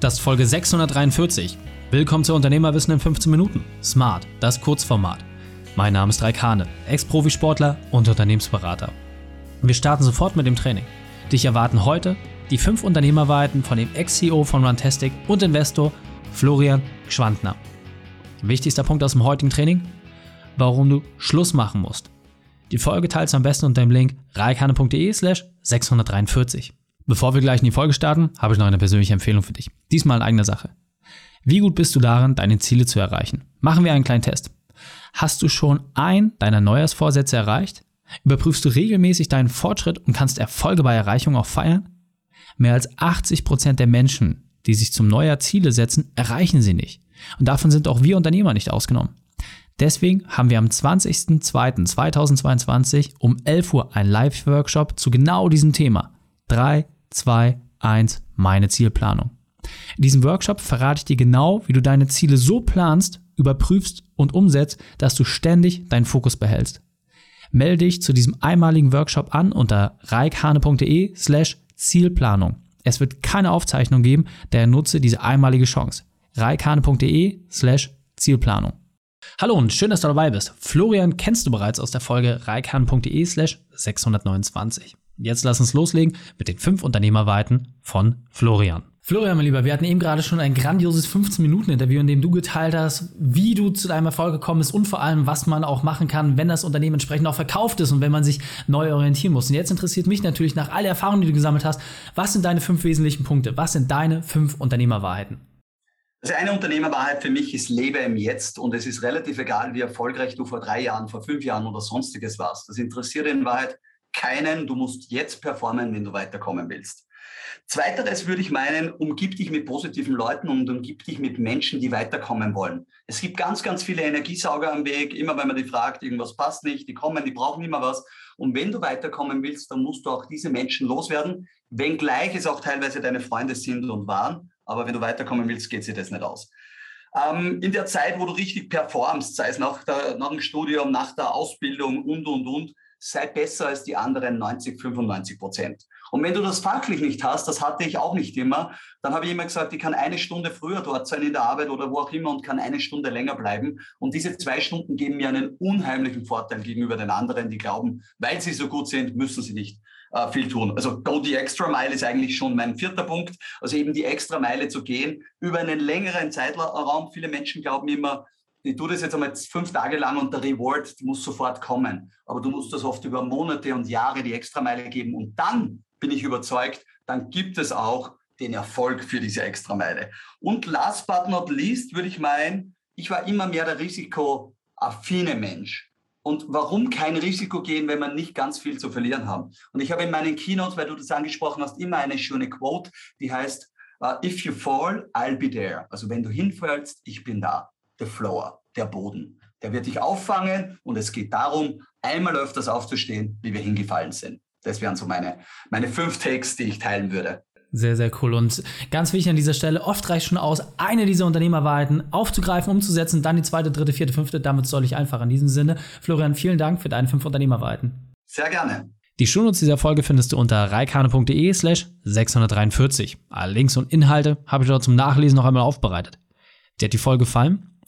Das ist Folge 643. Willkommen zu Unternehmerwissen in 15 Minuten. Smart, das Kurzformat. Mein Name ist Raik Hane, Ex-Profisportler und Unternehmensberater. Wir starten sofort mit dem Training. Dich erwarten heute die fünf Unternehmerweiten von dem Ex-CEO von Runtastic und Investor Florian Schwandner. Wichtigster Punkt aus dem heutigen Training? Warum du Schluss machen musst. Die Folge teilst du am besten unter dem Link reikane.de slash 643. Bevor wir gleich in die Folge starten, habe ich noch eine persönliche Empfehlung für dich. Diesmal in eigener Sache. Wie gut bist du darin, deine Ziele zu erreichen? Machen wir einen kleinen Test. Hast du schon ein deiner Neujahrsvorsätze erreicht? Überprüfst du regelmäßig deinen Fortschritt und kannst Erfolge bei Erreichung auch feiern? Mehr als 80 Prozent der Menschen, die sich zum Neujahr Ziele setzen, erreichen sie nicht. Und davon sind auch wir Unternehmer nicht ausgenommen. Deswegen haben wir am 20.02.2022 um 11 Uhr einen Live-Workshop zu genau diesem Thema. Drei 2, 1, meine Zielplanung. In diesem Workshop verrate ich dir genau, wie du deine Ziele so planst, überprüfst und umsetzt, dass du ständig deinen Fokus behältst. Melde dich zu diesem einmaligen Workshop an unter reikhane.de slash Zielplanung. Es wird keine Aufzeichnung geben, daher nutze diese einmalige Chance. reikhane.de slash Zielplanung. Hallo und schön, dass du dabei bist. Florian kennst du bereits aus der Folge reikhane.de slash 629. Jetzt lass uns loslegen mit den fünf Unternehmerweiten von Florian. Florian, mein Lieber, wir hatten eben gerade schon ein grandioses 15-Minuten-Interview, in dem du geteilt hast, wie du zu deinem Erfolg gekommen bist und vor allem, was man auch machen kann, wenn das Unternehmen entsprechend auch verkauft ist und wenn man sich neu orientieren muss. Und jetzt interessiert mich natürlich nach all der Erfahrung, die du gesammelt hast, was sind deine fünf wesentlichen Punkte? Was sind deine fünf Unternehmerwahrheiten? Also eine Unternehmerwahrheit für mich ist, lebe im Jetzt und es ist relativ egal, wie erfolgreich du vor drei Jahren, vor fünf Jahren oder sonstiges warst. Das interessiert in Wahrheit keinen, du musst jetzt performen, wenn du weiterkommen willst. Zweiteres würde ich meinen, umgib dich mit positiven Leuten und umgib dich mit Menschen, die weiterkommen wollen. Es gibt ganz, ganz viele Energiesauger am Weg. Immer wenn man die fragt, irgendwas passt nicht, die kommen, die brauchen immer was. Und wenn du weiterkommen willst, dann musst du auch diese Menschen loswerden, wenngleich es auch teilweise deine Freunde sind und waren. Aber wenn du weiterkommen willst, geht sich das nicht aus. Ähm, in der Zeit, wo du richtig performst, sei es nach, der, nach dem Studium, nach der Ausbildung und, und, und, sei besser als die anderen 90, 95 Prozent. Und wenn du das fachlich nicht hast, das hatte ich auch nicht immer, dann habe ich immer gesagt, ich kann eine Stunde früher dort sein in der Arbeit oder wo auch immer und kann eine Stunde länger bleiben. Und diese zwei Stunden geben mir einen unheimlichen Vorteil gegenüber den anderen, die glauben, weil sie so gut sind, müssen sie nicht äh, viel tun. Also go the extra mile ist eigentlich schon mein vierter Punkt. Also eben die extra Meile zu gehen über einen längeren Zeitraum. Viele Menschen glauben immer, ich tue das jetzt einmal fünf Tage lang und der Reward muss sofort kommen. Aber du musst das oft über Monate und Jahre die Extrameile geben. Und dann bin ich überzeugt, dann gibt es auch den Erfolg für diese Extrameile. Und last but not least würde ich meinen, ich war immer mehr der risikoaffine Mensch. Und warum kein Risiko gehen, wenn man nicht ganz viel zu verlieren haben? Und ich habe in meinen Keynotes, weil du das angesprochen hast, immer eine schöne Quote, die heißt, uh, if you fall, I'll be there. Also wenn du hinfällst, ich bin da the floor, der Boden. Der wird dich auffangen und es geht darum, einmal öfters aufzustehen, wie wir hingefallen sind. Das wären so meine, meine fünf Takes, die ich teilen würde. Sehr, sehr cool. Und ganz wichtig an dieser Stelle, oft reicht schon aus, eine dieser Unternehmerwahrheiten aufzugreifen, umzusetzen, dann die zweite, dritte, vierte, fünfte. Damit soll ich einfach in diesem Sinne. Florian, vielen Dank für deine fünf Unternehmerwahrheiten. Sehr gerne. Die Shownotes dieser Folge findest du unter reikane.de slash 643. Alle Links und Inhalte habe ich dort zum Nachlesen noch einmal aufbereitet. Dir hat die Folge gefallen?